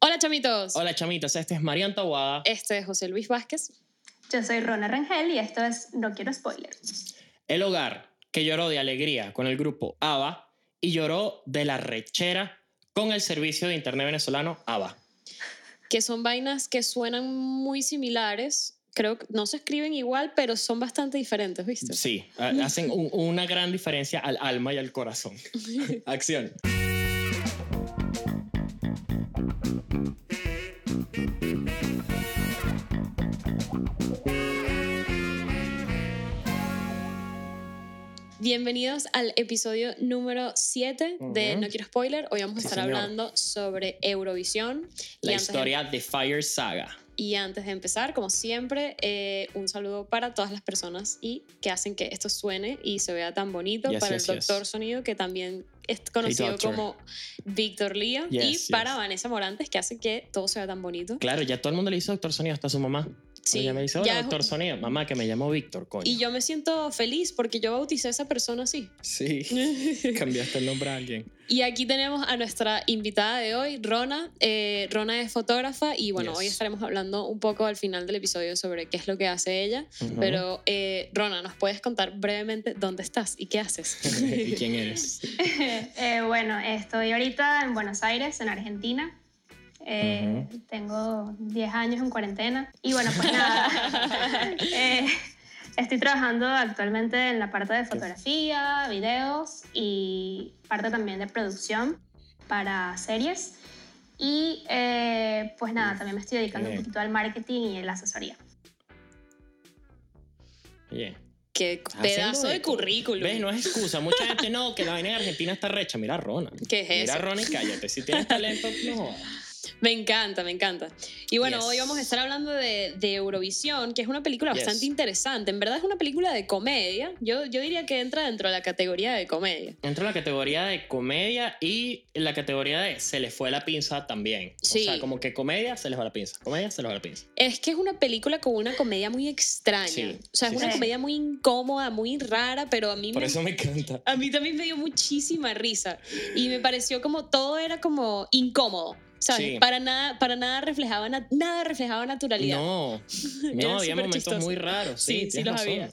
Hola chamitos. Hola chamitas, este es Marian Tawada. Este es José Luis Vázquez. Yo soy Rona Rangel y esto es No Quiero Spoiler. El hogar que lloró de alegría con el grupo ABBA y lloró de la rechera con el servicio de internet venezolano ABBA. Que son vainas que suenan muy similares. Creo que no se escriben igual, pero son bastante diferentes, ¿viste? Sí, ha- hacen un- una gran diferencia al alma y al corazón. Acción. Bienvenidos al episodio número 7 de. No Quiero Spoiler. Hoy vamos a Sí, estar señor. hablando sobre Eurovisión. La y antes de- historia de Fire Saga. Y antes de empezar, como siempre, eh, un saludo para todas las personas y que hacen que esto suene y se vea tan bonito. Yes, para yes, el yes. doctor Sonido, que también es conocido como Víctor Lía. Y para Vanessa Morantes, que hace que todo se vea tan bonito. Claro, ya todo el mundo le hizo Doctor Sonido, hasta su mamá. Sí, Ella me dice, ya hola, es- Doctor Sonido. Mamá, que me llamo Víctor, coño. Y yo me siento feliz porque yo bauticé a esa persona así. Sí, cambiaste el nombre a alguien. Y aquí tenemos a nuestra invitada de hoy, Rona. Eh, Rona es fotógrafa y bueno, Yes. hoy estaremos hablando un poco al final del episodio sobre qué es lo que hace ella. Ujú. Pero eh, Rona, ¿nos puedes contar brevemente dónde estás y qué haces? ¿Y quién eres? Eh, bueno, estoy ahorita en Buenos Aires, en Argentina. Eh, Ujú. Tengo 10 años en cuarentena. Y bueno, pues nada. Eh, estoy trabajando actualmente en la parte de fotografía, videos y parte también de producción para series. Y eh, pues nada, también me estoy dedicando un Bien. poquito al marketing y la asesoría. Oye. qué haciendo pedazo de currículum. ¿Ves? No es excusa. Mucha gente no, que la vaina en Argentina está recha. Mira a Rona. ¿Qué es Mira eso? a Rona y cállate. Si tienes talento, no jodas. Me encanta, me encanta. Y bueno, Yes. hoy vamos a estar hablando de, de Eurovisión, que es una película Yes. bastante interesante. En verdad es una película de comedia. Yo, yo diría que entra dentro de la categoría de comedia. Entra en la categoría de comedia y en la categoría de se le fue la pinza también. Sí. O sea, como que comedia se les va la pinza. Comedia se les va la pinza. Es que es una película con una comedia muy extraña. Sí, o sea, es sí, una sí. comedia muy incómoda, muy rara, pero a mí Por me, eso me encanta. a mí también me dio muchísima risa y me pareció como todo era como incómodo. ¿Sabes? Sí. Para nada, para nada reflejaba na- nada reflejaba naturalidad. No, no, había momentos chistoso. muy raros. Sí, Sí, sí los razón. había.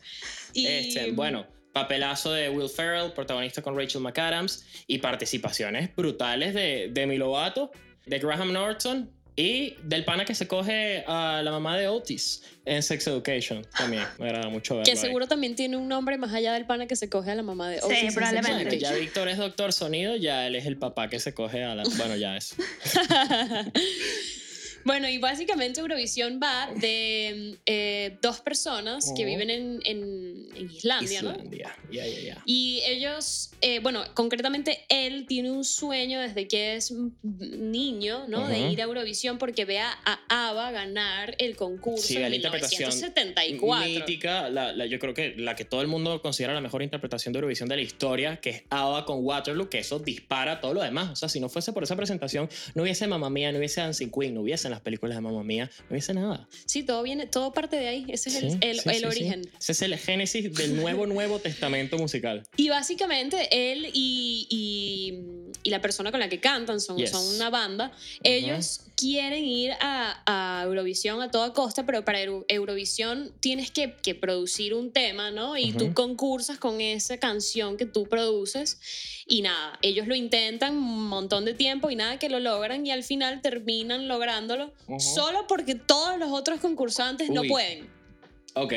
Y Este, bueno, papelazo de Will Ferrell, protagonista con Rachel McAdams, y participaciones brutales de Demi Lovato, de Graham Norton y del pana que se coge a la mamá de Otis en Sex Education. También me agrada mucho verlo. que ahí. seguro también tiene un nombre más allá del pana que se coge a la mamá de Otis en Sex probablemente. Ya. Víctor es doctor sonido, ya él es el papá que se coge a la. Bueno, ya es. Bueno, y básicamente Eurovisión va de eh, dos personas que viven en, en- en Islandia, ¿no? Islandia. Ya, ya, ya. Y ellos, eh, bueno, concretamente él tiene un sueño desde que es niño, ¿no? De Ujú. ir a Eurovisión porque ve a ABBA ganar el concurso Sí, en la interpretación 1974. mítica, la, la- yo creo que la que todo el mundo considera la mejor interpretación de Eurovisión de la historia, que es ABBA con Waterloo, que eso dispara todo lo demás. O sea, si no fuese por esa presentación, no hubiese Mamma Mía, no hubiese Dancing Queen, no hubiesen las películas de Mamma Mía, no hubiese nada. Sí, todo viene, todo parte de ahí. Ese es el, Sí, el- sí, el sí, origen. Ese es el génesis del nuevo, nuevo testamento musical. Y básicamente él y, y- y la persona con la que cantan son, Yes. son una banda. Ellos quieren ir a, a Eurovisión a toda costa, pero para Euro- Eurovisión tienes que, que producir un tema, ¿no? Y tú Ujú. concursas con esa canción que tú produces. Y nada, ellos lo intentan un montón de tiempo y nada que lo logran y al final terminan lográndolo Solo porque todos los otros concursantes no pueden. Ok.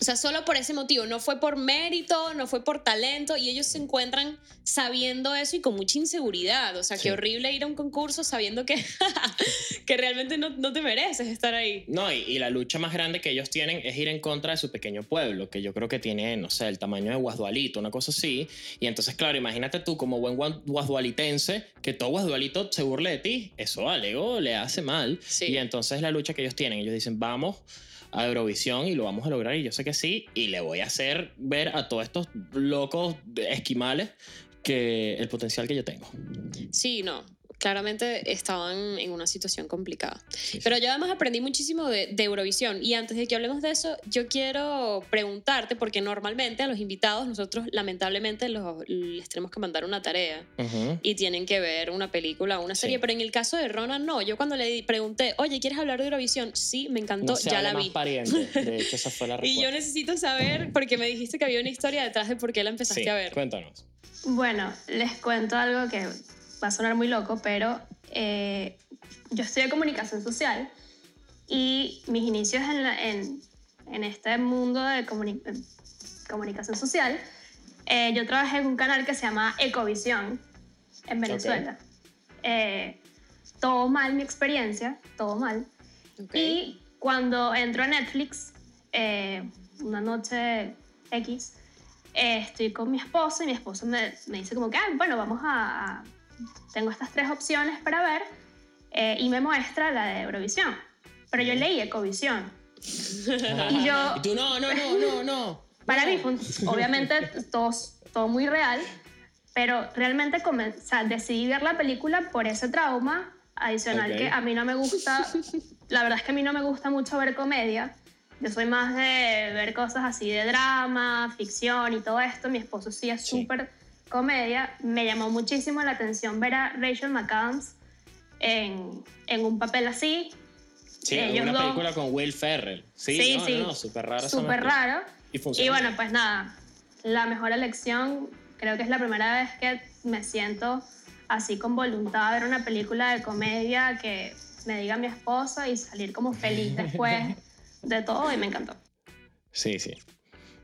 O sea, solo por ese motivo, no fue por mérito, no fue por talento, y ellos se encuentran sabiendo eso y con mucha inseguridad. O sea, Sí. qué horrible ir a un concurso sabiendo que, que realmente no, no te mereces estar ahí. No, y, y la lucha más grande que ellos tienen es ir en contra de su pequeño pueblo, que yo creo que tiene, no sé, el tamaño de Guasdualito, una cosa así. Y entonces, claro, imagínate tú como buen guas- guasdualitense, que todo Guasdualito se burle de ti. Eso al ego le hace mal. Sí. Y entonces la lucha que ellos tienen, ellos dicen, vamos a Eurovisión y lo vamos a lograr y yo sé que sí y le voy a hacer ver a todos estos locos esquimales que el potencial que yo tengo. Sí, no. Claramente estaban en una situación complicada. Sí, sí. Pero yo además aprendí muchísimo de, de Eurovisión y antes de que hablemos de eso, yo quiero preguntarte, porque normalmente a los invitados nosotros lamentablemente los, les tenemos que mandar una tarea y tienen que ver una película o una Sí. serie, pero en el caso de Ronan no, yo cuando le pregunté, oye, ¿quieres hablar de Eurovisión? Sí, me encantó, No se ya la más vi. pariente. De hecho, esa fue la Y yo necesito saber, porque me dijiste que había una historia detrás de por qué la empezaste Sí, a ver. cuéntanos. Bueno, les cuento algo que va a sonar muy loco, pero eh, yo estudié comunicación social y mis inicios en, la- en, en este mundo de comuni- eh, comunicación social, eh, yo trabajé en un canal que se llama Ecovisión en Venezuela. Eh, todo mal mi experiencia, todo mal. Ok. Y cuando entro a Netflix, eh, una noche X, eh, estoy con mi esposo y mi esposo me, me dice como que, "Ah, bueno, vamos a, a- Tengo estas tres opciones para ver eh, y me muestra la de Eurovisión. Pero yo leí Ecovisión. Y yo- Y tú, no, no, no, no, no. Para mí fue, obviamente, todo, todo muy real, pero realmente comen- o sea, decidí ver la película por ese trauma adicional Ok. que a mí no me gusta. La verdad es que a mí no me gusta mucho ver comedia. Yo soy más de ver cosas así de drama, ficción y todo esto. Mi esposo sí es Sí. Comedia. Me llamó muchísimo la atención ver a Rachel McAdams en, en un papel así. Sí, ellos una dos- película con Will Ferrell. Sí, Sí, no, sí. no, no, súper raro. Súper raro. Y Y bueno, pues nada, la mejor elección, creo que es la primera vez que me siento así con voluntad a ver una película de comedia que me diga mi esposo y salir como feliz después de todo y me encantó. Sí, sí.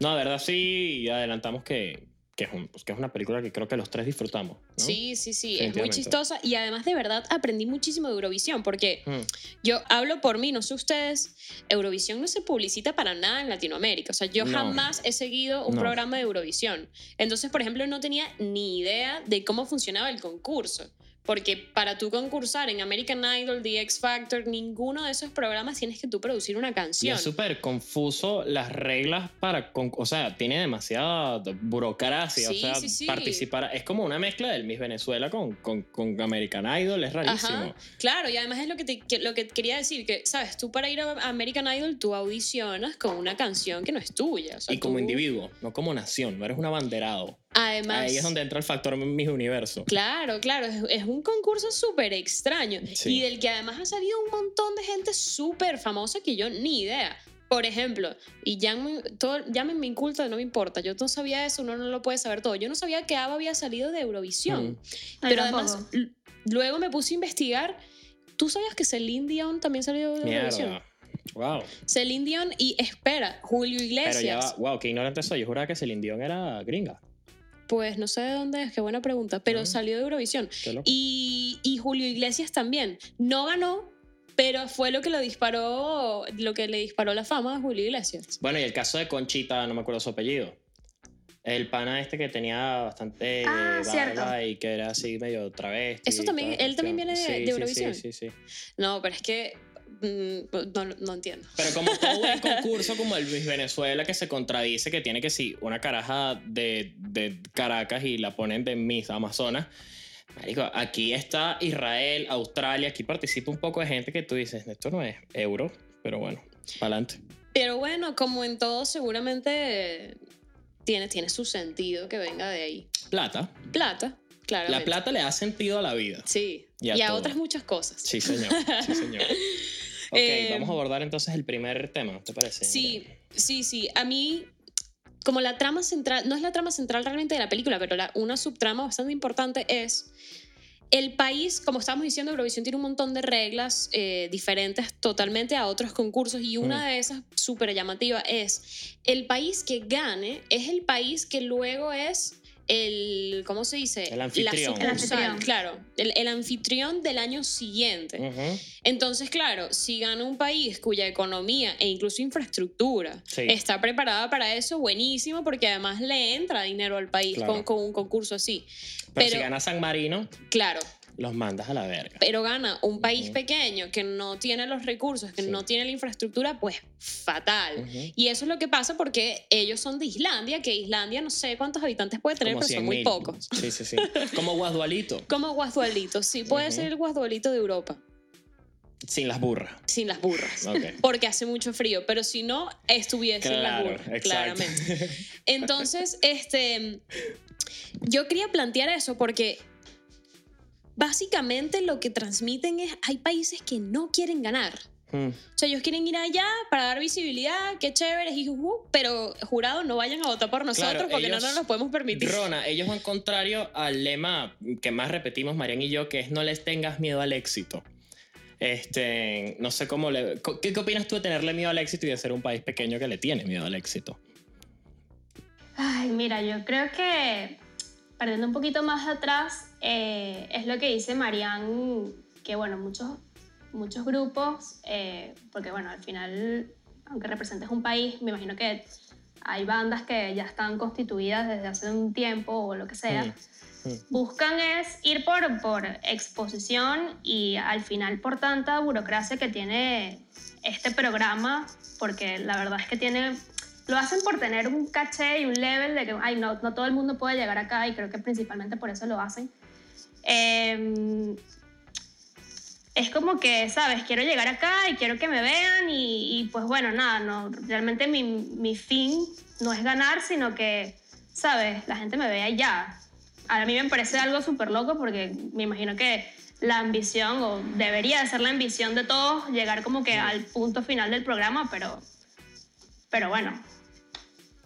No, de verdad sí adelantamos que, que, es un- pues, que es una película que creo que los tres disfrutamos. ¿no? Sí, sí, sí, es muy chistosa y además de verdad aprendí muchísimo de Eurovisión porque Mm. yo hablo por mí, no sé ustedes, Eurovisión no se publicita para nada en Latinoamérica, o sea, yo No. jamás he seguido un No. programa de Eurovisión, entonces, por ejemplo, no tenía ni idea de cómo funcionaba el concurso. Porque para tú concursar en American Idol, The X Factor, ninguno de esos programas tienes que tú producir una Y canción. es súper confuso las reglas para... con- o sea, tiene demasiada burocracia. Sí, o sea, sí, sí. participar... Es como una mezcla del Miss Venezuela con, con, con American Idol. Es rarísimo. Ajá, claro, y además es lo que, te- que- lo que quería decir, que, ¿sabes? Tú para ir a American Idol, tú audicionas con una canción que no es tuya. o sea, y como tú- individuo, no como nación. No eres un abanderado. Además, Ahí es donde entra el factor Miss Universo. Claro, claro, es, es un concurso súper extraño Sí. y del que además ha salido un montón de gente súper famosa que yo ni idea. Por ejemplo, y llámenme, todo, inculta, no me importa, yo no sabía eso, uno no lo puede saber todo. Yo no sabía que ABBA había salido de Eurovisión, Mm. pero además luego me puse a investigar. ¿Tú sabías que Celine Dion también salió de Eurovisión? Mierda. Wow. Celine Dion y espera, Julio Iglesias. Pero ya wow, qué ignorante soy. Yo juraba que Celine Dion era gringa. Pues no sé de dónde es, qué buena pregunta, pero Ah. salió de Eurovisión. Y, y Julio Iglesias también. No ganó, pero fue lo que lo disparó, lo que le disparó la fama a Julio Iglesias. Bueno, y el caso de Conchita, no me acuerdo su apellido. El pana este que tenía bastante Ah, barba y que era así medio travesti. Eso también- él también viene de- Sí, de sí, Eurovisión. Sí, sí, sí. No, pero es que no, no entiendo. Pero como todo buen concurso como el Miss Venezuela que se contradice, que tiene que sí, una caraja de, de Caracas y la ponen de Miss Amazonas. Marico, aquí está Israel, Australia, aquí participa un poco de gente que tú dices, esto no es euro, pero bueno, para adelante. Pero bueno, como en todo, seguramente tiene, tiene su sentido que venga de ahí. Plata. Plata, claro. La plata le da sentido a la vida. Sí. Y Y a a, todo. otras muchas cosas. Sí, señor. Sí, señor. Ok, Eh, vamos a abordar entonces el primer tema, ¿te parece? Sí, sí, sí. A mí, como la trama central, no es la trama central realmente de la película, pero la- una subtrama bastante importante es el país, como estábamos diciendo, Eurovisión tiene un montón de reglas eh, diferentes totalmente a otros concursos y una Mm. de esas súper llamativa es el país que gane es el país que luego es el, ¿cómo se dice? El anfitrión. La El anfitrión. claro, el, el anfitrión del año siguiente. Entonces, claro, si gana un país cuya economía e incluso infraestructura Sí. está preparada para eso, buenísimo, porque además le entra dinero al país Claro. con, con un concurso así. Pero, Pero- si gana San Marino, Claro, los mandas a la verga. pero gana un país pequeño que no tiene los recursos, que Sí. no tiene la infraestructura, pues fatal. Y eso es lo que pasa porque ellos son de Islandia, que Islandia no sé cuántos habitantes puede tener, Como pero son 100 muy pocos. Sí, sí, sí. Como Guasdualito, Como Guasdualito, sí, puede ser el Guasdualito de Europa, sin las burras. sin las burras. Porque hace mucho frío, pero si no, estuviese en las burras, exacto. claramente. Entonces, este, yo quería plantear eso porque básicamente lo que transmiten es, hay países que no quieren ganar. Mm. O sea, ellos quieren ir allá para dar visibilidad, qué chévere, jijujú, pero jurado, no vayan a votar por nosotros Claro, porque ellos- no nos lo podemos permitir. Rona, ellos van contrario al lema que más repetimos Marian y yo, que es no les tengas miedo al éxito. Este, no sé cómo le... ¿Qué, qué opinas tú de tenerle miedo al éxito y de ser un país pequeño que le tiene miedo al éxito? Ay, mira, yo creo que partiendo un poquito más atrás, eh, es lo que dice Marianne, que bueno, muchos, muchos grupos, eh, porque bueno, al final, aunque representes un país, me imagino que hay bandas que ya están constituidas desde hace un tiempo o lo que sea, Mm, mm. buscan es ir por, por exposición y al final por tanta burocracia que tiene este programa, porque la verdad es que tiene, lo hacen por tener un caché y un level de que, ay, no, no todo el mundo puede llegar acá y creo que principalmente por eso lo hacen. Em, es como que, ¿sabes? Quiero llegar acá y quiero que me vean y, y, pues bueno, nada, no, realmente mi, mi fin no es ganar, sino que, ¿sabes? La gente me vea y ya. A mí me parece algo súper loco porque me imagino que la ambición, o debería de ser la ambición de todos, llegar como que al punto final del programa, pero, pero bueno,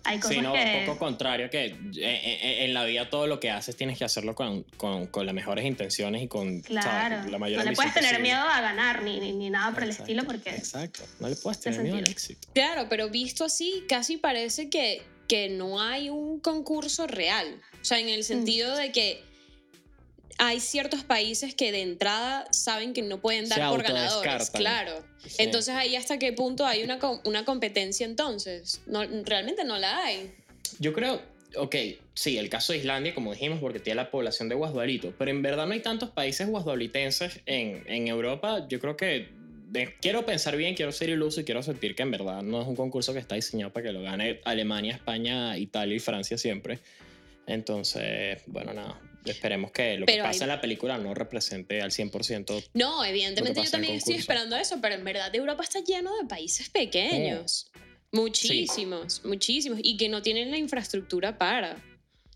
hay cosas Sí, no, que... un poco contrario, que en, en- en la vida todo lo que haces tienes que hacerlo con, con, con las mejores intenciones y con Claro, ¿sabes? la mayor no le puedes tener posible. miedo a ganar ni, ni, ni nada por el estilo porque... Exacto, no le puedes tener miedo al éxito. Claro, pero visto así, casi parece que, que no hay un concurso real. O sea, en el sentido de que hay ciertos países que de entrada saben que no pueden Se dar por ganadores. Claro. Sí. Entonces ahí hasta qué punto hay una, una competencia entonces. No, realmente no la hay. Yo creo, ok, sí, el caso de Islandia, como dijimos, porque tiene la población de Guasdualito, pero en verdad no hay tantos países guasdualitenses en, en Europa. Yo creo que de- quiero pensar bien, quiero ser iluso y quiero sentir que en verdad no es un concurso que está diseñado para que lo gane Alemania, España, Italia y Francia siempre. Entonces, bueno, nada. Esperemos que lo Pero que pasa hay- en la película no represente al 100%. No, evidentemente yo también estoy esperando eso, pero en verdad Europa está lleno de países pequeños. Muchísimos, muchísimos. Y que no tienen la infraestructura para.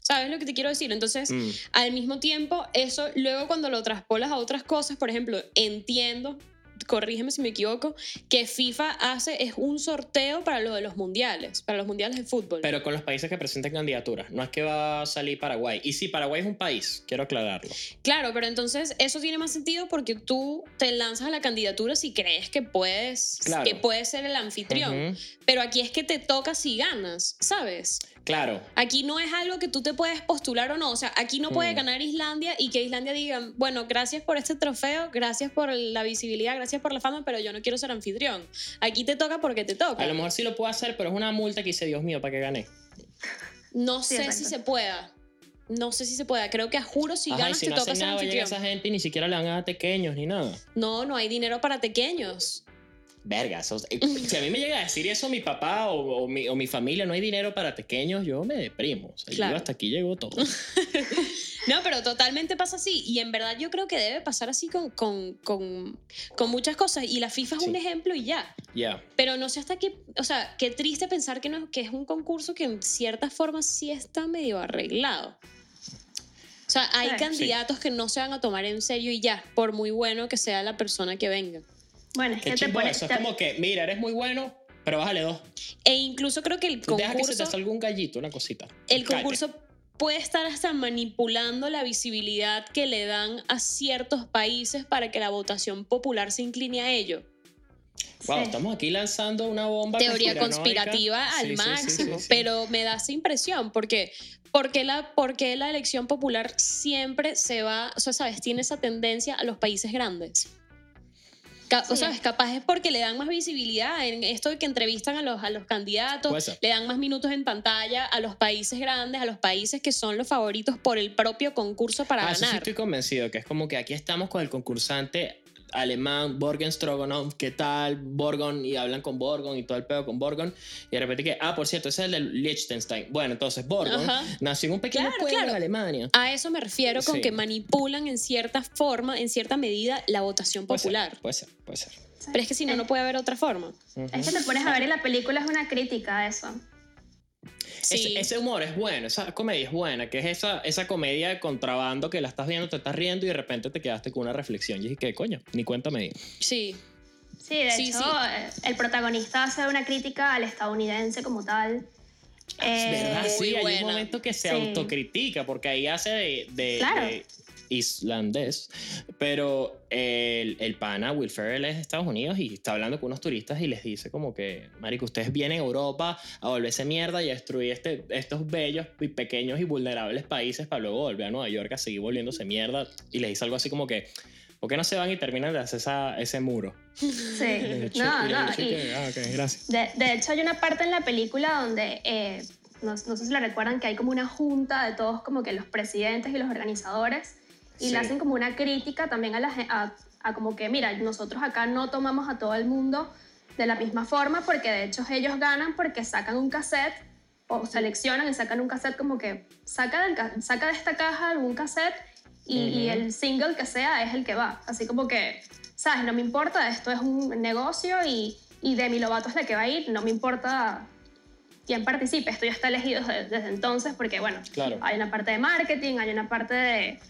¿Sabes lo que te quiero decir? Entonces, Mm, al mismo tiempo, eso luego cuando lo traspolas a otras cosas, por ejemplo, entiendo, corrígeme si me equivoco, que FIFA hace es un sorteo para lo de los mundiales, para los mundiales de fútbol. pero con los países que presenten candidaturas. No es que va a salir Paraguay. Y sí, Paraguay es un país, quiero aclararlo. Claro, pero entonces eso tiene más sentido porque tú te lanzas a la candidatura si crees que puedes, Claro. que puedes ser el anfitrión. Pero aquí es que te toca si ganas, ¿sabes? Claro, Aquí no es algo que tú te puedes postular o no. O sea, aquí no puede Mm. ganar Islandia y que Islandia diga, bueno, gracias por este trofeo, gracias por la visibilidad, gracias por la fama, pero yo no quiero ser anfitrión. Aquí te toca porque te toca. A lo mejor sí lo puedo hacer, pero es una multa que dice, Dios mío, ¿para qué gané? No Sí, sé exacto. si se pueda. No sé si se pueda. Creo que a juro si Ajá, y ganas si te no toca ser nada, va a anfitrión. esa gente y ni siquiera le van a dar pequeños ni nada. No, no hay dinero para pequeños. Verga, eso- eh, si a mí me llega a decir eso mi papá o, o mi, o mi familia, no hay dinero para pequeños, yo me deprimo. O sea, yo Claro. hasta aquí llegó todo. No, pero totalmente pasa así. Y en verdad yo creo que debe pasar así con, con, con, con muchas cosas. Y la FIFA es un Sí. ejemplo y ya. Ya. Pero no sé hasta qué, o sea, qué triste pensar que, no, que es un concurso que en cierta forma sí está medio arreglado. O sea, hay Sí. candidatos que no se van a tomar en serio y ya, por muy bueno que sea la persona que venga. Bueno, es Qué que te pones... eso. Es como que, mira, eres muy bueno, pero bájale dos. E incluso creo que el Deja que se te concurso, salga un gallito, una cosita. el Cállate. concurso puede estar hasta manipulando la visibilidad que le dan a ciertos países para que la votación popular se incline a ello. Wow, Sí. estamos aquí lanzando una bomba teoría conspirativa al Sí, sí, sí, máximo, sí, sí. pero me da esa impresión porque porque la porque la elección popular siempre se va, o sea, sabes, tiene esa tendencia a los países grandes. Sí. sabes, capaz es porque le dan más visibilidad en esto de que entrevistan a los, a los candidatos, le dan más minutos en pantalla a los países grandes, a los países que son los favoritos por el propio concurso para Ah, eso sí ganar. estoy convencido, que es como que aquí estamos con el concursante alemán, Borgen Stroganov, ¿qué tal? Borgon, y hablan con Borgon y todo el pedo con Borgon, y de repente que, ah, por cierto, ese es el de Liechtenstein. Bueno, entonces Borgon Ajá. nació en un pequeño Claro, pueblo claro. en Alemania. A eso me refiero con Sí. que manipulan en cierta forma, en cierta medida, la votación Puede ser, popular. Puede ser, puede ser. Pero es que si no, no puede haber otra forma. Es que te pones a ver y la película es una crítica a eso. Sí. Ese, ese humor es bueno, esa comedia es buena, que es esa, esa comedia de contrabando que la estás viendo, te estás riendo y de repente te quedaste con una reflexión. Y dije, ¿qué coño? Ni cuenta me di. Sí. Sí, de Sí, hecho, sí. eh, el protagonista hace una crítica al estadounidense como tal. Es verdad, muy sí, hay buena. un momento que se Sí. autocritica, porque ahí hace de, de- Claro. de islandés, pero el, el pana Will Ferrell es de Estados Unidos y está hablando con unos turistas y les dice como que, marico, ustedes vienen a Europa a volverse mierda y a destruir este, estos bellos y pequeños y vulnerables países para luego volver a Nueva York a seguir volviéndose mierda y les dice algo así como que, ¿por qué no se van y terminan de hacer esa- ese muro? Sí. No, le no. dice y- que, "Ah, ok, gracias. De, de hecho, hay una parte en la película donde, eh, no, no sé si la recuerdan, que hay como una junta de todos como que los presidentes y los organizadores y Sí. le hacen como una crítica también a, la, a, a como que, mira, nosotros acá no tomamos a todo el mundo de la misma forma porque de hecho ellos ganan porque sacan un cassette o seleccionan y sacan un cassette como que saca, del ca- saca de esta caja algún cassette y, y Ujú. el single que sea es el que va. Así como que, ¿sabes? No me importa, esto es un negocio y, y Demi Lovato es la que va a ir, no me importa quién participe, esto ya está elegido desde, desde entonces porque, bueno, Claro. hay una parte de marketing, hay una parte de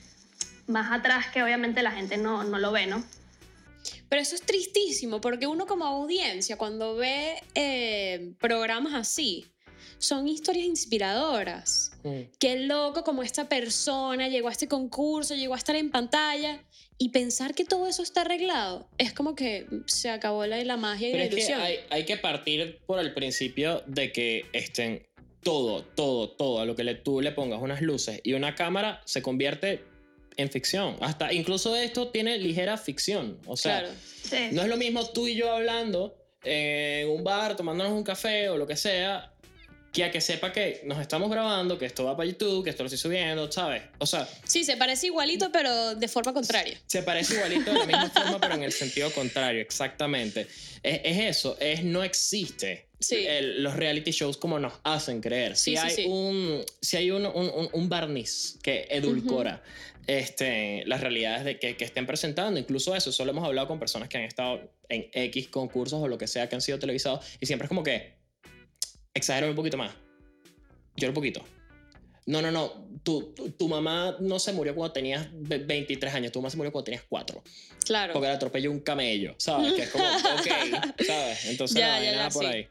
más atrás que obviamente la gente no, no lo ve, ¿no? Pero eso es tristísimo, porque uno como audiencia, cuando ve eh, programas así, son historias inspiradoras. Mm. Qué loco como esta persona llegó a este concurso, llegó a estar en pantalla y pensar que todo eso está arreglado. Es como que se acabó la, la magia y Pero la es que ilusión. hay, hay que partir por el principio de que estén todo, todo, todo, a lo que le, tú le pongas unas luces y una cámara se convierte en ficción. Hasta incluso esto tiene ligera ficción. O sea, claro. Sí. no es lo mismo tú y yo hablando en un bar, tomándonos un café o lo que sea, que a que sepa que nos estamos grabando, que esto va para YouTube, que esto lo estoy subiendo, ¿sabes? O sea, Sí, se parece igualito, pero de forma contraria. se parece igualito de la misma forma, pero en el sentido contrario, exactamente. Es, es eso, es no existe Sí. el- los reality shows como nos hacen creer. Si Sí, hay, sí. Un, si hay un, un- un- un barniz que edulcora este, las realidades de que, que estén presentando, incluso eso, solo hemos hablado con personas que han estado en X concursos o lo que sea que han sido televisados y siempre es como que exagero un poquito más, lloro un poquito. No, no, no. Tu, tu, tu mamá no se murió cuando tenías ve- 23 años. Tu mamá se murió cuando tenías 4. Claro. Porque le atropelló un camello. ¿Sabes? Que es como, ok. ¿Sabes? Entonces Ya, la ya, vaina ya, por sí. ahí.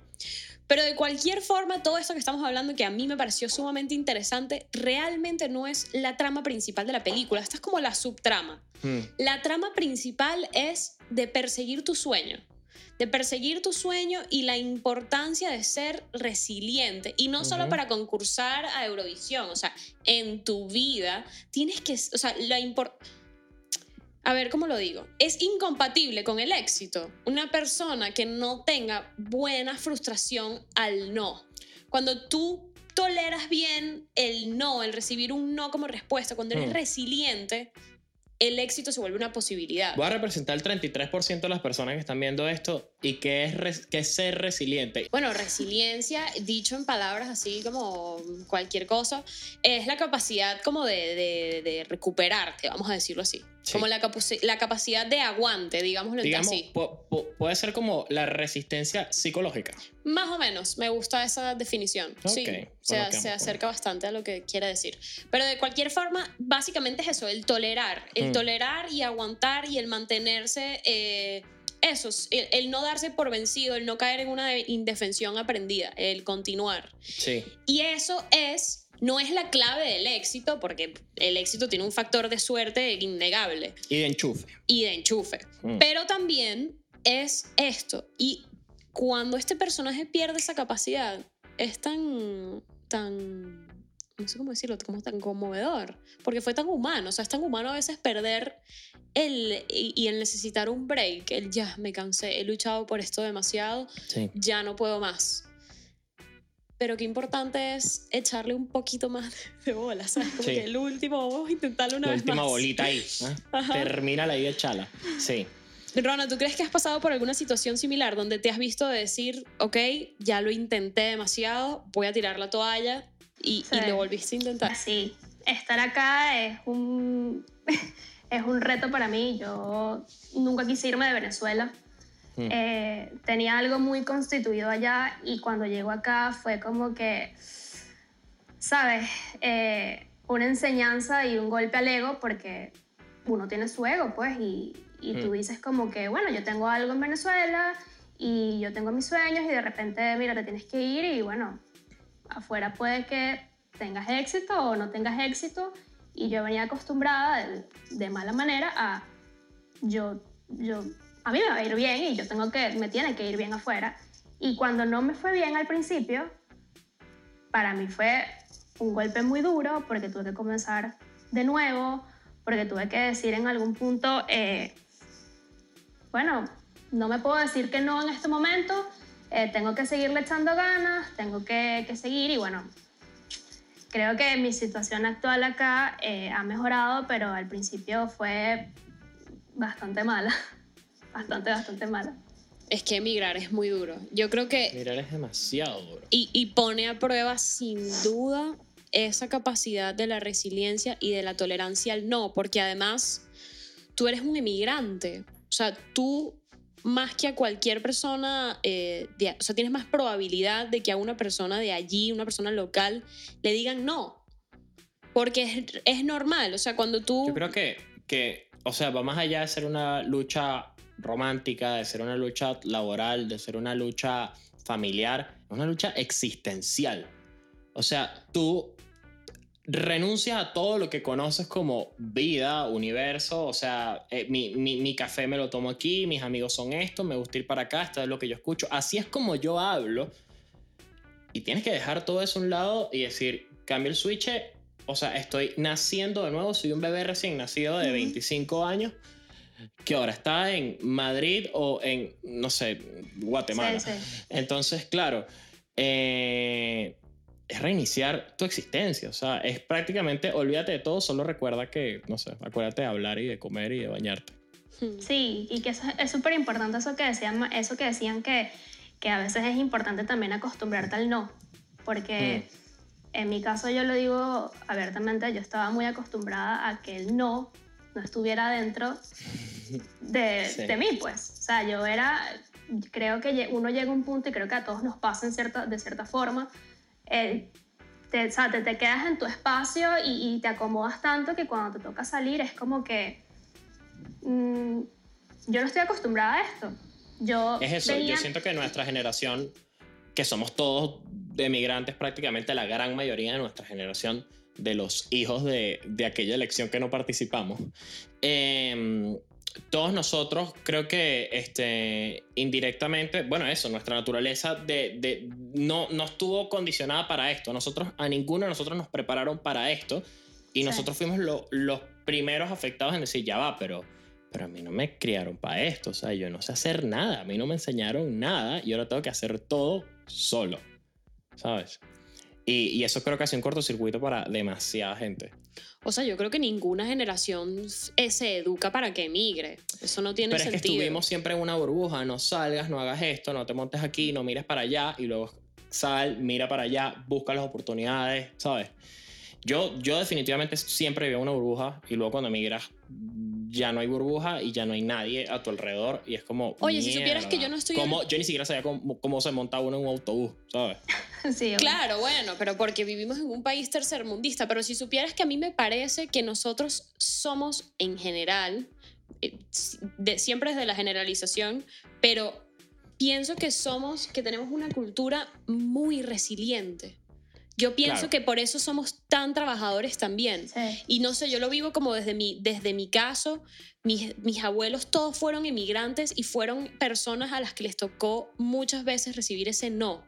Pero de cualquier forma, todo esto que estamos hablando, que a mí me pareció sumamente interesante, realmente no es la trama principal de la película. Esta es como la subtrama. Hmm. La trama principal es de perseguir tu sueño. De perseguir tu sueño y la importancia de ser resiliente. Y no solo para concursar a Eurovisión, o sea, en tu vida tienes que, o sea, la impor- a ver, ¿cómo lo digo? Es incompatible con el éxito una persona que no tenga buena frustración al no. Cuando tú toleras bien el no, el recibir un no como respuesta, cuando eres Hmm. resiliente, el éxito se vuelve una posibilidad. Voy a representar el 33% de las personas que están viendo esto y que es, que es ser resiliente. Bueno, resiliencia, dicho en palabras así como cualquier cosa, es la capacidad como de, de- de recuperarte, vamos a decirlo así. Sí. Como la, la capacidad de aguante, digámoslo Digamos, así. pu- pu- puede ser como la resistencia psicológica. Más o menos, me gusta esa definición. Sí, Ok, se, bueno, se quedamos acerca bastante a lo que quiere decir. Pero de cualquier forma, básicamente es eso, el tolerar, el Mm. tolerar y aguantar y el mantenerse, eh, eso, el, el no darse por vencido, el no caer en una de- indefensión aprendida, el continuar. Sí. Y eso es, no es la clave del éxito, porque el éxito tiene un factor de suerte innegable Y de enchufe. y de enchufe. Mm. Pero también es esto. Y cuando este personaje pierde esa capacidad, es tan, tan no sé cómo decirlo, como tan conmovedor, porque fue tan humano, o sea, es tan humano a veces perder el, y, y el necesitar un break, el ya, me cansé, he luchado por esto demasiado, Sí. ya no puedo más. Pero qué importante es echarle un poquito más de bola, ¿sabes? Como Sí. que el último, vamos a intentarlo una La vez última más. bolita ahí. ¿eh? Termina la vida chala. Sí. Rona, ¿tú crees que has pasado por alguna situación similar donde te has visto de decir, ok, ya lo intenté demasiado, voy a tirar la toalla y, y Sí. lo volviste a intentar? Así, estar acá es un, es un reto para mí. Yo nunca quise irme de Venezuela. Mm. Eh, tenía algo muy constituido allá y cuando llego acá fue como que, ¿sabes? Eh, una enseñanza y un golpe al ego porque uno tiene su ego, pues, y, y tú Mm. dices como que, bueno, yo tengo algo en Venezuela y yo tengo mis sueños y de repente, mira, te tienes que ir y bueno, afuera puede que tengas éxito o no tengas éxito y yo venía acostumbrada de, de mala manera a yo, yo, a mí me va a ir bien y yo tengo que, me tiene que ir bien afuera. Y cuando no me fue bien al principio, para mí fue un golpe muy duro porque tuve que comenzar de nuevo, porque tuve que decir en algún punto, eh, bueno, no me puedo decir que no en este momento, eh, tengo que seguirle echando ganas, tengo que, que seguir y bueno, creo que mi situación actual acá eh, ha mejorado, pero al principio fue bastante mala, bastante, bastante mala. Es que emigrar es muy duro. Yo creo que Mirar es demasiado duro. y, y pone a prueba sin duda esa capacidad de la resiliencia y de la tolerancia al no, porque además tú eres un emigrante, o sea, tú más que a cualquier persona, eh, de- o sea, tienes más probabilidad de que a una persona de allí, una persona local, le digan no, porque es, es normal, o sea, cuando tú... Yo creo que, que, o sea, va más allá de ser una lucha romántica, de ser una lucha laboral, de ser una lucha familiar, es una lucha existencial. O sea, tú renuncias a todo lo que conoces como vida, universo, o sea, eh, mi, mi- mi café me lo tomo aquí, mis amigos son esto, me gusta ir para acá, esto es lo que yo escucho. Así es como yo hablo. Y tienes que dejar todo eso a un lado y decir, cambio el switch, o sea, estoy naciendo de nuevo, soy un bebé recién nacido de Ujú. 25 años que ahora está en Madrid o en, no sé, Guatemala. Sí, sí. Entonces, claro, eh, es reiniciar tu existencia. O sea, es prácticamente, olvídate de todo, solo recuerda que, no sé, acuérdate de hablar y de comer y de bañarte. Hmm. Sí, y que eso es súper importante eso que decían, eso que decían que, que a veces es importante también acostumbrarte al no, porque en mi caso yo lo digo abiertamente, yo estaba muy acostumbrada a que el no no estuviera dentro de, Sí. de mí, pues. O sea, yo era, creo que uno llega a un punto y creo que a todos nos pasa en cierta, de cierta forma, eh, te, o sea, te, te quedas en tu espacio y, y te acomodas tanto que cuando te toca salir es como que mm, yo no estoy acostumbrada a esto. Yo Es eso, yo siento que nuestra generación, que somos todos de migrantes prácticamente, la gran mayoría de nuestra generación, de los hijos de, de aquella elección que no participamos, eh, todos nosotros creo que este, indirectamente, bueno, eso, nuestra naturaleza de, de- no, no estuvo condicionada para esto. Nosotros, a ninguno de nosotros nos prepararon para esto y Sí. nosotros fuimos lo- los primeros afectados en decir, ya va, pero pero a mí no me criaron para esto, o sea, yo no sé hacer nada, a mí no me enseñaron nada y ahora tengo que hacer todo solo, ¿sabes? Y, y eso creo que ha sido un cortocircuito para demasiada gente. O sea, yo creo que ninguna generación se educa para que emigre. Eso no tiene Pero es que sentido. estuvimos siempre en una burbuja, no salgas, no hagas esto, no te montes aquí, no mires para allá y luego sal, mira para allá, busca las oportunidades, ¿sabes? Yo, yo definitivamente siempre viví en una burbuja y luego cuando emigras ya no hay burbuja y ya no hay nadie a tu alrededor y es como... Oye, si supieras que yo no estoy Como, Yo ni siquiera sabía cómo, cómo se monta uno en un autobús, ¿sabes? Sí. Claro, bueno, pero porque vivimos en un país tercermundista. Pero si supieras que a mí me parece que nosotros somos en general, eh, de, siempre desde la generalización, pero pienso que somos, que tenemos una cultura muy resiliente. Yo pienso Claro. que por eso somos tan trabajadores también. Sí. Y no sé, yo lo vivo como desde mi, desde mi caso. Mis, mis abuelos todos fueron inmigrantes y fueron personas a las que les tocó muchas veces recibir ese no.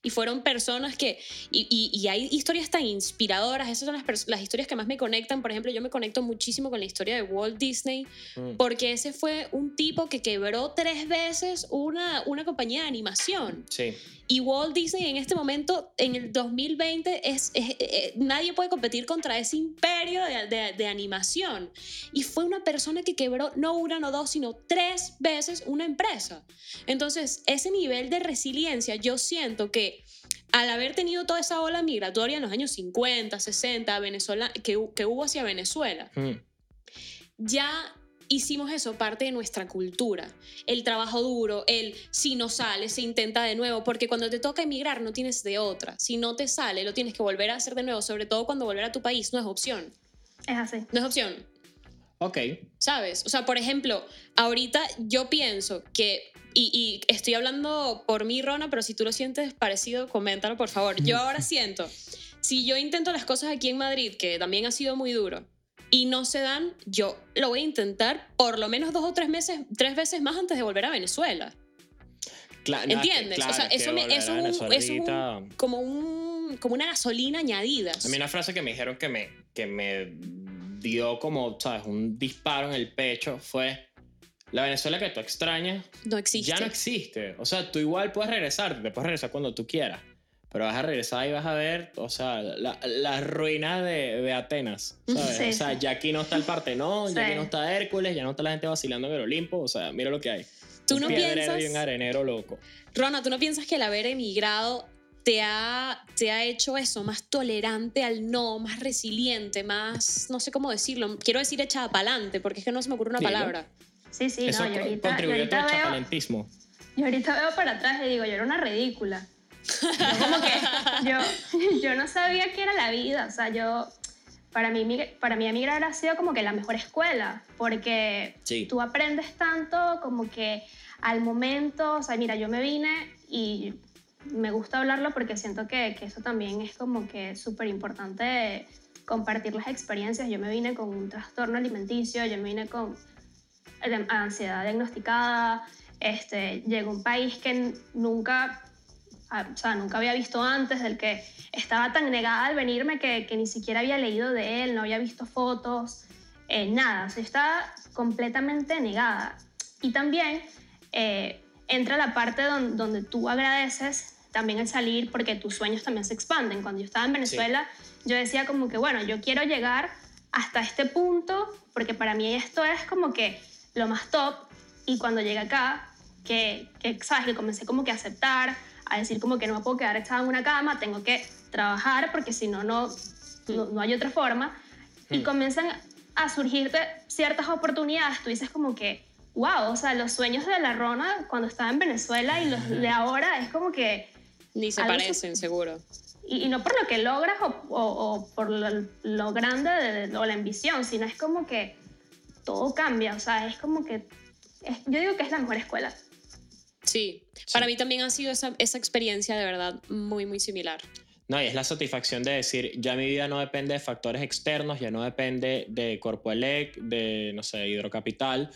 Y fueron personas que, y, y- y hay historias tan inspiradoras, esas son las, las historias que más me conectan. Por ejemplo, yo me conecto muchísimo con la historia de Walt Disney, Mm. porque ese fue un tipo que quebró tres veces una, una compañía de animación. Sí. Y Walt Disney en este momento, en el 2020, es, es- eh, nadie puede competir contra ese imperio de, de- de animación. Y fue una persona que quebró no una, no dos, sino tres veces una empresa. Entonces, ese nivel de resiliencia, yo siento que al haber tenido toda esa ola migratoria en los años 50, 60, Venezuela, que, hu- que hubo hacia Venezuela, Mm. ya hicimos eso parte de nuestra cultura. El trabajo duro, el si no sale, se intenta de nuevo, porque cuando te toca emigrar no tienes de otra. Si no te sale, lo tienes que volver a hacer de nuevo, sobre todo cuando volver a tu país no es opción. Es así. No es opción. Ok. ¿Sabes? O sea, por ejemplo, ahorita yo pienso que, y, y estoy hablando por mí, Rona, pero si tú lo sientes parecido, coméntalo, por favor. Yo ahora siento, si yo intento las cosas aquí en Madrid, que también ha sido muy duro, y no se dan, yo lo voy a intentar por lo menos dos o tres meses, tres veces más antes de volver a Venezuela. Cla- no, es que- ¿Entiendes? claro, o sea, eso, me- eso es, un- eso es un- como, un, como una gasolina añadida. A mí una frase que me dijeron que me, que me dio como, ¿sabes? Un disparo en el pecho fue, la Venezuela que tú extrañas No existe. ya no existe. O sea, tú igual puedes regresar, te puedes regresar cuando tú quieras. Pero vas a regresar y vas a ver, o sea, la- las ruinas de, de Atenas, ¿sabes? Sí, o sea, sí. ya aquí no está el Partenón, ya aquí no está Hércules, ya no está la gente vacilando en el Olimpo, o sea, mira lo que hay. ¿Tú un no piensas- y un arenero loco. Rona, ¿tú no piensas que el haber emigrado te ha, te ha hecho eso, más tolerante al no, más resiliente, más, no sé cómo decirlo, quiero decir echada para adelante, porque es que no se me ocurre una Dilo. palabra. Sí, sí, Eso no, yo co- ahorita, yo contribuyó a tu ahorita veo, chapalentismo. yo ahorita veo para atrás y digo, yo era una ridícula. Yo como que, yo, yo no sabía qué era la vida, o sea, yo, para mí, para mí emigrar ha sido como que la mejor escuela, porque Sí. tú aprendes tanto como que al momento, o sea, mira, yo me vine y me gusta hablarlo porque siento que, que eso también es como que súper importante compartir las experiencias. Yo me vine con un trastorno alimenticio, yo me vine con ansiedad diagnosticada, este, llegué a un país que nunca, o sea, nunca había visto antes, del que estaba tan negada al venirme que, que ni siquiera había leído de él, no había visto fotos, eh, nada, o sea, estaba completamente negada. Y también eh, entra la parte don- donde tú agradeces también el salir porque tus sueños también se expanden. Cuando yo estaba en Venezuela, yo decía como que, bueno, yo quiero llegar hasta este punto porque para mí esto es como que lo más top y cuando llegué acá, que, que, sabes, que comencé como que a aceptar, a decir como que no me puedo quedar echada en una cama, tengo que trabajar porque si no, no, no, no hay otra forma. Y Hmm. comienzan a surgirte ciertas oportunidades, tú dices como que, wow, o sea, los sueños de la Rona cuando estaba en Venezuela y los de ahora es como que, Ni se parecen, seguro. y, y no por lo que logras o, o- o por lo, lo grande de, o la ambición, sino es como que todo cambia, o sea, es como que, es- yo digo que es la mejor escuela. Sí. Para mí también ha sido esa, esa experiencia de verdad muy, muy similar. No, y es la satisfacción de decir, ya mi vida no depende de factores externos, ya no depende de Corpoelec, de, no sé, Hidrocapital,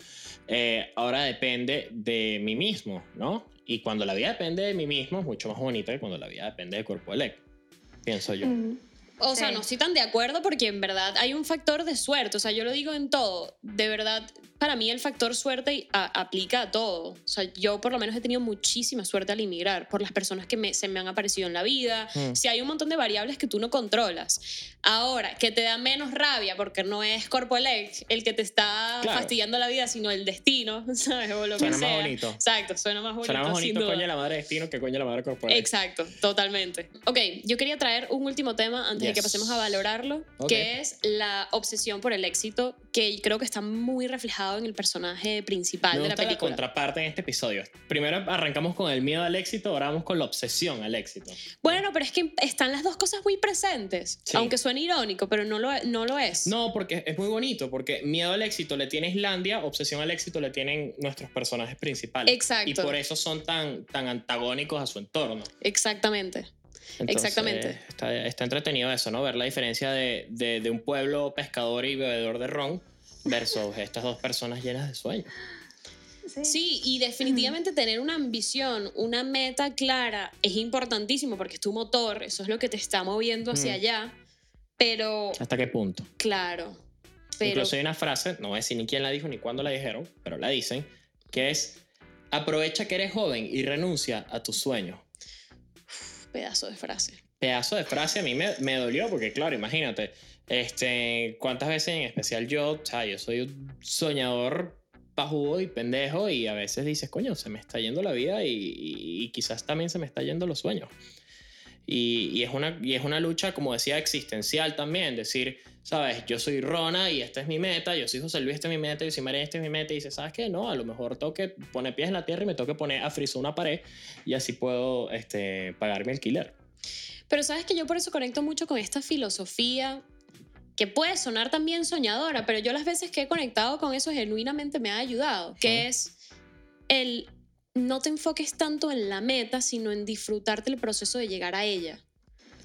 eh, ahora depende de mí mismo, ¿no? Y cuando la vida depende de mí mismo es mucho más bonita que cuando la vida depende de Corpoelec, pienso yo. Mm. O sea, Sí. no estoy tan de acuerdo porque en verdad hay un factor de suerte. O sea, yo lo digo en todo. De verdad, para mí el factor suerte a- aplica a todo. O sea, yo por lo menos he tenido muchísima suerte al inmigrar por las personas que me- se me han aparecido en la vida. Mm. Si hay un montón de variables que tú no controlas. Ahora, que te da menos rabia porque no es Corpoelec el que te está Claro. fastidiando la vida, sino el destino, ¿sabes? O lo Suena que más sea. bonito. Exacto, suena más bonito. Suena más sin bonito duda. coño la madre destino que coño la madre Corpoelec. Exacto, totalmente. Ok, yo quería traer un último tema antes de que Yes. pasemos a valorarlo, que es la obsesión por el éxito, que creo que está muy reflejado en el personaje principal Me de la gusta la película. contraparte en este episodio. Primero arrancamos con el miedo al éxito, ahora vamos con la obsesión al éxito. bueno, pero es que están las dos cosas muy presentes, Sí. aunque suene irónico, pero no lo, no lo es. No, porque es muy bonito, porque miedo al éxito le tiene Islandia, obsesión al éxito le tienen nuestros personajes principales. Exacto. Y por eso son tan, tan antagónicos a su entorno. Exactamente. Entonces, Exactamente. Está, está entretenido eso, ¿no? Ver la diferencia de, de, de un pueblo pescador y bebedor de ron versus estas dos personas llenas de sueños. Sí. Sí, y definitivamente tener una ambición, una meta clara es importantísimo porque es tu motor, eso es lo que te está moviendo hacia Mm. allá. Pero, ¿Hasta qué punto? claro. Pero, Incluso hay una frase, no voy a decir ni quién la dijo ni cuándo la dijeron, pero la dicen, que es, aprovecha que eres joven y renuncia a tus sueños. Pedazo de frase. Pedazo de frase a mí me, me dolió porque, claro, imagínate, este, cuántas veces en especial yo, o sea, yo soy un soñador pajudo y pendejo y a veces dices, coño, se me está yendo la vida y, y- quizás también se me está yendo los sueños. Y, y es una, y es una lucha, como decía, existencial también, decir, sabes, yo soy Rona y esta es mi meta, yo soy José Luis, esta es mi meta, yo soy María, esta es mi meta, y dices, ¿sabes qué? No, a lo mejor tengo que poner pies en la tierra y me tengo que poner a frizar una pared y así puedo este, pagar mi alquiler. Pero sabes que yo por eso conecto mucho con esta filosofía que puede sonar también soñadora, pero yo las veces que he conectado con eso genuinamente me ha ayudado, que es el no te enfoques tanto en la meta, sino en disfrutarte el proceso de llegar a ella.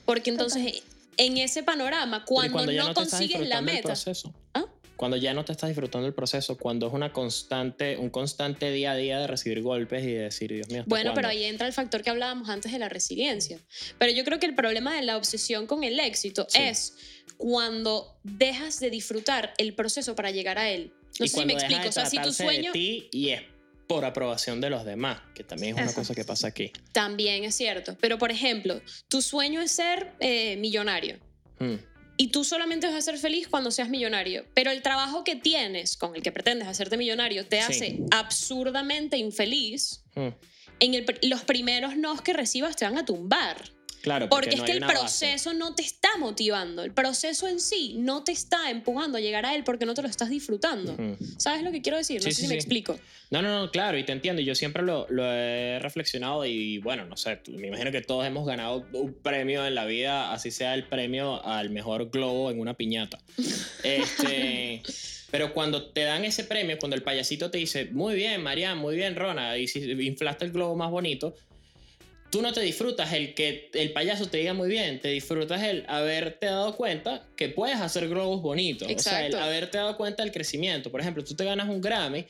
Porque entonces, en ese panorama, cuando, ya no, te estás consigues la meta, proceso. ¿Ah? Cuando ya no te estás disfrutando el proceso, cuando es una constante, un constante día a día de recibir golpes y de decir, Dios mío, ¿hasta Bueno, pero cuándo?". ahí entra el factor que hablábamos antes de la resiliencia. Pero yo creo que el problema de la obsesión con el éxito Sí. es cuando dejas de disfrutar el proceso para llegar a él. No y sé si cuando me explico. O sea, si tu sueño de ti y es por aprobación de los demás, que también es una cosa que pasa aquí. también es cierto. Pero, por ejemplo, tu sueño es ser eh, millonario. Mm, Y tú solamente vas a ser feliz cuando seas millonario. Pero el trabajo que tienes con el que pretendes hacerte millonario te Sí. hace absurdamente infeliz. mm. En el los primeros nos que recibas te van a tumbar. Claro, Porque, porque, es no que hay el una base. proceso no te está motivando. El proceso en sí no te está empujando a llegar a él porque no te lo estás disfrutando. Ujú. ¿Sabes lo que quiero decir? No Sí, sé sí, si me explico. No, no, no, claro, y te entiendo. y Yo siempre lo, lo he reflexionado y bueno, no sé, me imagino que todos hemos ganado un premio en la vida, así sea el premio al mejor globo en una piñata. Este, pero cuando te dan ese premio, cuando el payasito te dice, muy bien, Marian, muy bien, Rona, y si inflaste el globo más bonito, tú no te disfrutas el que el payaso te diga muy bien, te disfrutas el haberte dado cuenta que puedes hacer globos bonitos. O sea, el Exacto. haberte dado cuenta del crecimiento. Por ejemplo, tú te ganas un Grammy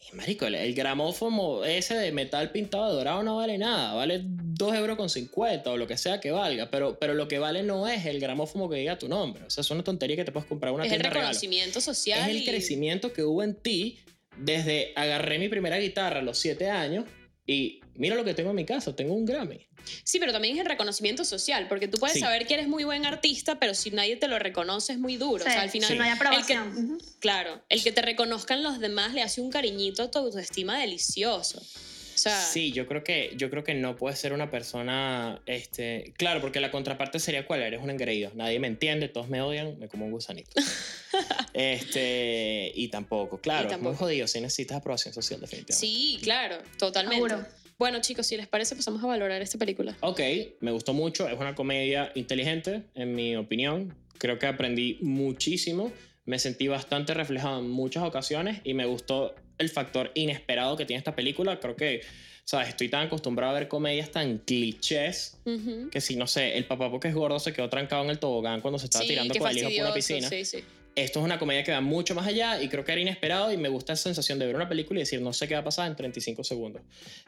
y, marico, el, el gramófono ese de metal pintado de dorado no vale nada. Vale 2 euros con 50 o lo que sea que valga. Pero, pero lo que vale no es el gramófono que diga tu nombre. O sea, es una tontería que te puedes comprar una es el tienda de regalo. reconocimiento social. Es el crecimiento que hubo en ti desde agarré mi primera guitarra a los 7 años y mira lo que tengo en mi casa, tengo un Grammy. Sí, pero también es el reconocimiento social, porque tú puedes Sí. saber que eres muy buen artista, pero si nadie te lo reconoce es muy duro. o sea, al final, si no hay el que- aprobación. Ujú. claro, el que te reconozcan los demás le hace un cariñito a tu autoestima delicioso. O sea, Sí, yo creo que yo creo que no puedes ser una persona este, claro, porque la contraparte sería cuál, eres un engreído. Nadie me entiende, todos me odian, me como un gusanito. este, y tampoco, claro, Y es tampoco. muy jodido, si necesitas aprobación social definitivamente. sí, claro, totalmente. Seguro. Bueno, chicos, si les parece, pasamos a valorar esta película. Ok, me gustó mucho, es una comedia inteligente, en mi opinión. Creo que aprendí muchísimo, me sentí bastante reflejado en muchas ocasiones y me gustó el factor inesperado que tiene esta película. Creo que, sabes, estoy tan acostumbrado a ver comedias tan clichés Ujú. que si, no sé, el papá porque es gordo se quedó trancado en el tobogán cuando se estaba Sí, tirando con el hijo por una piscina. Sí, sí. Esto es una comedia que va mucho más allá y creo que era inesperado y me gusta esa sensación de ver una película y decir no sé qué va a pasar en 35 segundos.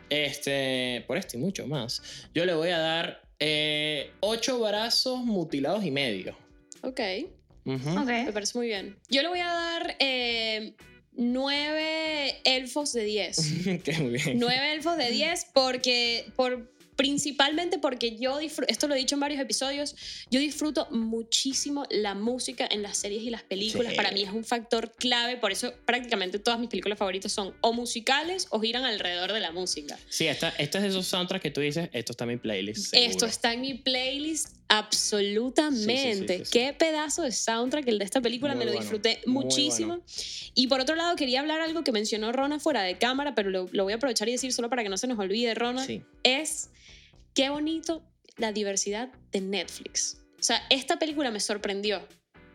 Este, por esto y mucho más. Yo le voy a dar eh, ocho brazos mutilados y medio. Ok, Ujú. Ok. me parece muy bien. Yo le voy a dar eh, nueve elfos de 10. Qué muy bien. Nueve elfos de 10 porque, por, principalmente porque yo disfruto, esto lo he dicho en varios episodios, yo disfruto muchísimo la música en las series y las películas. Sí. Para mí es un factor clave, por eso prácticamente todas mis películas favoritas son o musicales o giran alrededor de la música. Sí, esta, esta es de esos soundtracks que tú dices, esto está en mi playlist. Esto está en mi playlist absolutamente. Sí, sí. Qué pedazo de soundtrack el de esta película, Muy me lo bueno, disfruté muy muchísimo. Y por otro lado, quería hablar algo que mencionó Rona fuera de cámara, pero lo, lo voy a aprovechar y decir solo para que no se nos olvide, Rona. Sí. Es qué bonito la diversidad de Netflix. O sea, esta película me sorprendió.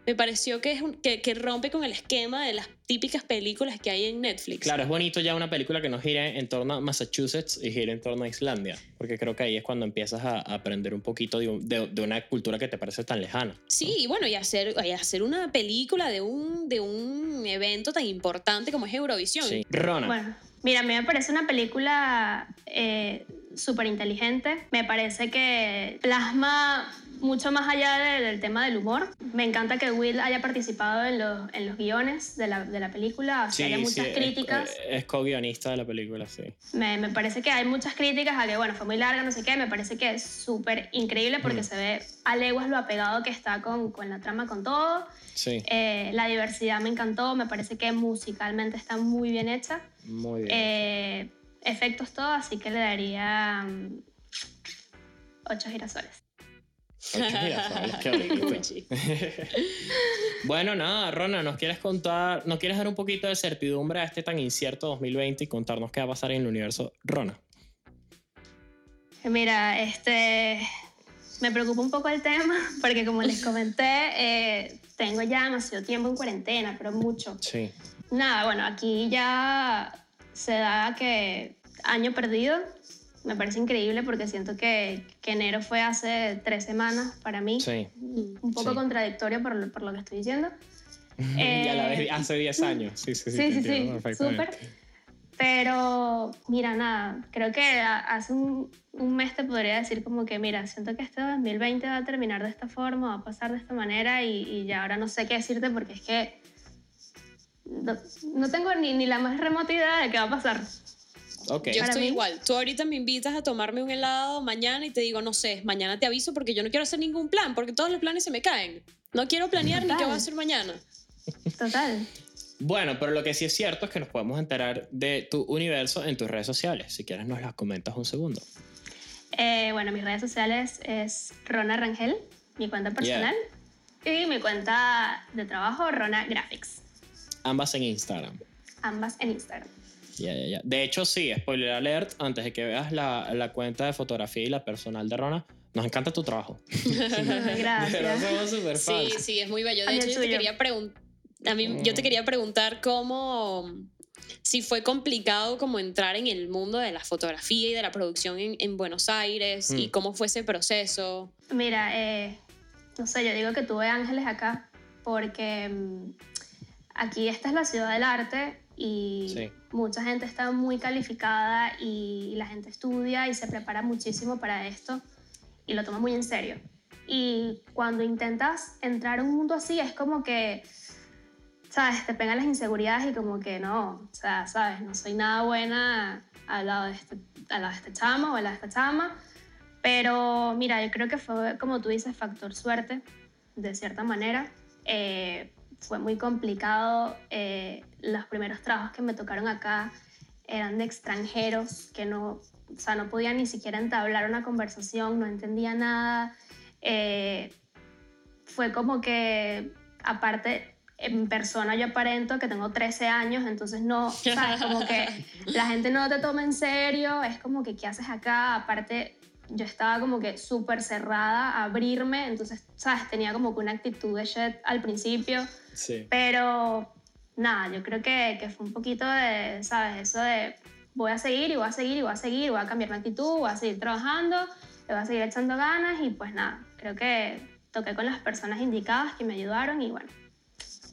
Me pareció que, es un- que, que rompe con el esquema de las típicas películas que hay en Netflix. Claro, es bonito ya una película que no gire en torno a Massachusetts y gire en torno a Islandia, porque creo que ahí es cuando empiezas a a aprender un poquito de, un- de- de una cultura que te parece tan lejana. Sí, y bueno, y hacer, y hacer una película de un, de un evento tan importante como es Eurovisión. Sí. Rona, Bueno, Mira, a mí me parece una película eh, súper inteligente. Me parece que plasma mucho más allá de- del tema del humor. Me encanta que Will haya participado en los, en los guiones de la, de la película. O sea, hay muchas críticas. Es, co-guionista de la película, sí. Me, me parece que hay muchas críticas a que, bueno, fue muy larga, no sé qué. Me parece que es súper increíble porque Mm. se ve a leguas lo apegado que está con, con la trama, con todo. Sí, Eh, la diversidad me encantó. Me parece que musicalmente está muy bien hecha. muy bien. Eh, efectos todo, así que le daría mm, ocho girasoles. Ocho girasoles, qué bonito. Bueno, nada, Rona, ¿nos quieres contar, nos quieres dar un poquito de certidumbre a este tan incierto 2020 y contarnos qué va a pasar en el universo Rona? Mira, este, me preocupa un poco el tema porque como les comenté, eh, tengo ya demasiado tiempo en cuarentena, pero mucho. Sí. Nada, bueno, aquí ya se da que año perdido. Me parece increíble porque siento que, que enero fue hace tres semanas para mí. Sí. Un poco Sí. contradictorio por, lo- por lo que estoy diciendo. ya la Eh, ves hace 10 años. Sí, sí, sí. Sí, sí, sí, súper. Pero, mira, nada, creo que hace un, un mes te podría decir como que, mira, siento que este 2020 va a terminar de esta forma, va a pasar de esta manera y, y ya ahora no sé qué decirte porque es que no, no tengo ni, ni la más remota idea de qué va a pasar. Ok. Yo Para estoy mí- igual. Tú ahorita me invitas a tomarme un helado mañana y te digo, no sé, mañana te aviso porque yo no quiero hacer ningún plan, porque todos los planes se me caen. No quiero planear ni qué Total. voy a hacer mañana. Total. Bueno, pero lo que sí es cierto es que nos podemos enterar de tu universo en tus redes sociales. Si quieres, nos las comentas un segundo. Eh, bueno, mis redes sociales es Rona Rangel, mi cuenta personal, y mi cuenta de trabajo, Rona Graphics, Ambas en Instagram. ambas en Instagram. Ya, ya, ya. De hecho, sí, spoiler alert, antes de que veas la, la cuenta de fotografía y la personal de Rona, nos encanta tu trabajo. De verdad, Gracias. somos súper Sí, fans. sí, es muy bello. De Ay, hecho, yo te quería preguntar. A mí, yo te quería preguntar cómo. Si fue complicado como entrar en el mundo de la fotografía y de la producción en, en Buenos Aires y Mm. cómo fue ese proceso. Mira, eh, no sé, yo digo que tuve ángeles acá porque mm, aquí esta es la ciudad del arte y Sí. mucha gente está muy calificada y la gente estudia y se prepara muchísimo para esto y lo toma muy en serio. Y cuando intentas entrar a un mundo así es como que, ¿sabes? Te pegan las inseguridades y como que no, o sea, ¿sabes? No soy nada buena al lado de este, al lado de este chamo o al lado de esta chama. Pero mira, yo creo que fue, como tú dices, factor suerte, de cierta manera. Eh, fue muy complicado. eh, los primeros trabajos que me tocaron acá eran de extranjeros que no, o sea, no podían ni siquiera entablar una conversación, no entendía nada. Eh, fue como que, aparte, en persona yo aparento que tengo 13 años, entonces no, ¿sabes? Como que la gente no te toma en serio, es como que, ¿qué haces acá? Aparte, yo estaba como que súper cerrada a abrirme, entonces, ¿sabes? Tenía como que una actitud de shit al principio, Sí. pero nada, yo creo que, que fue un poquito de, ¿sabes? Eso de voy a seguir y voy a seguir y voy a seguir, voy a cambiar mi actitud, voy a seguir trabajando, le voy a seguir echando ganas y pues nada, creo que toqué con las personas indicadas que me ayudaron y bueno,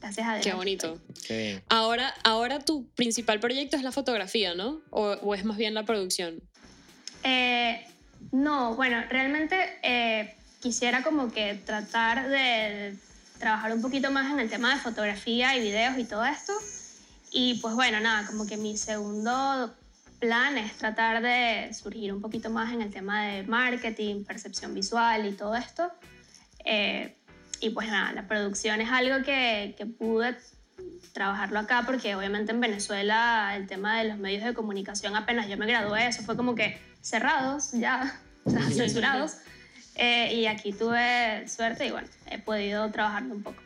gracias a Dios. Qué bonito. Qué. Ahora, ahora tu principal proyecto es la fotografía, ¿no? ¿O, o es más bien la producción? Eh, no, bueno, realmente eh, quisiera como que tratar de trabajar un poquito más en el tema de fotografía y videos y todo esto. Y pues bueno, nada, como que mi segundo plan es tratar de surgir un poquito más en el tema de marketing, percepción visual y todo esto. Eh, y pues nada, la producción es algo que, que pude trabajarlo acá porque obviamente en Venezuela el tema de los medios de comunicación apenas yo me gradué, eso fue como que cerrados ya, o sea, censurados. Eh, y aquí tuve suerte y bueno, he podido trabajarlo un poco.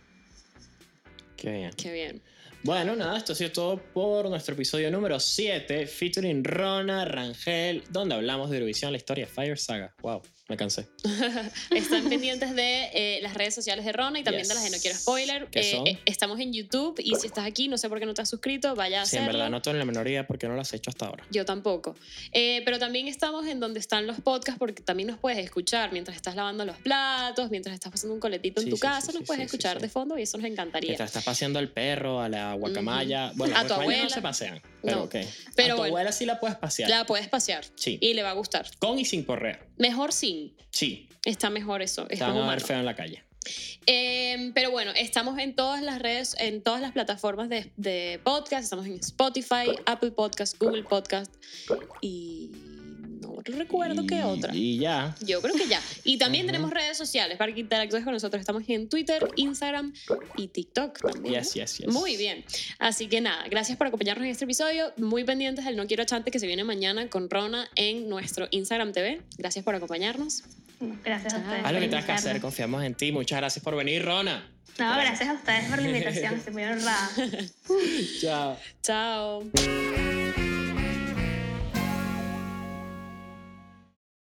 Qué bien. Qué bien. Bueno, nada, esto ha sido todo por nuestro episodio número 7, featuring Rona Rangel, donde hablamos de Eurovisión, la historia de Fire Saga. Wow, me cansé. Están pendientes de eh, las redes sociales de Rona y también Yes. de las de No Quiero Spoiler. ¿Qué Eh, son? eh, estamos en YouTube y si estás aquí, no sé por qué no te has suscrito, vaya a Sí, en verdad no tengo la menor idea porque no lo has hecho hasta ahora. Yo tampoco. Pero también estamos en donde están los podcasts porque también nos puedes escuchar mientras estás lavando los platos, mientras estás pasando un coletito en Sí, tu sí, casa, sí, nos puedes escuchar de fondo y eso nos encantaría. Mientras estás paseando al perro, a la guacamaya. Bueno, A tu no abuela. se pasean. Pero No. Pero a tu bueno. abuela sí la puedes pasear. La puedes pasear. Sí. Y le va a gustar. Con y sin correa. Mejor sin. Sí. Está mejor eso. Es van más humano. feo en la calle. Eh, pero bueno, estamos en todas las redes, en todas las plataformas de, de podcast. Estamos en Spotify, Apple Podcast, Google Podcast y no recuerdo qué Y- otra. Y ya. Yo creo que ya. Y también Ujú. tenemos redes sociales para que interactúes con nosotros. Estamos en Twitter, Instagram y TikTok también. Yes, yes, yes. Muy bien. Así que nada, gracias por acompañarnos en este episodio. Muy pendientes del No Quiero Chante que se viene mañana con Rona en nuestro Instagram TV. Gracias por acompañarnos. Gracias a Chao. ustedes. Haz lo que tengas que hacer, confiamos en ti. Muchas gracias por venir, Rona. No, gracias a ustedes por la invitación. Estoy muy honrada. Chao. Chao.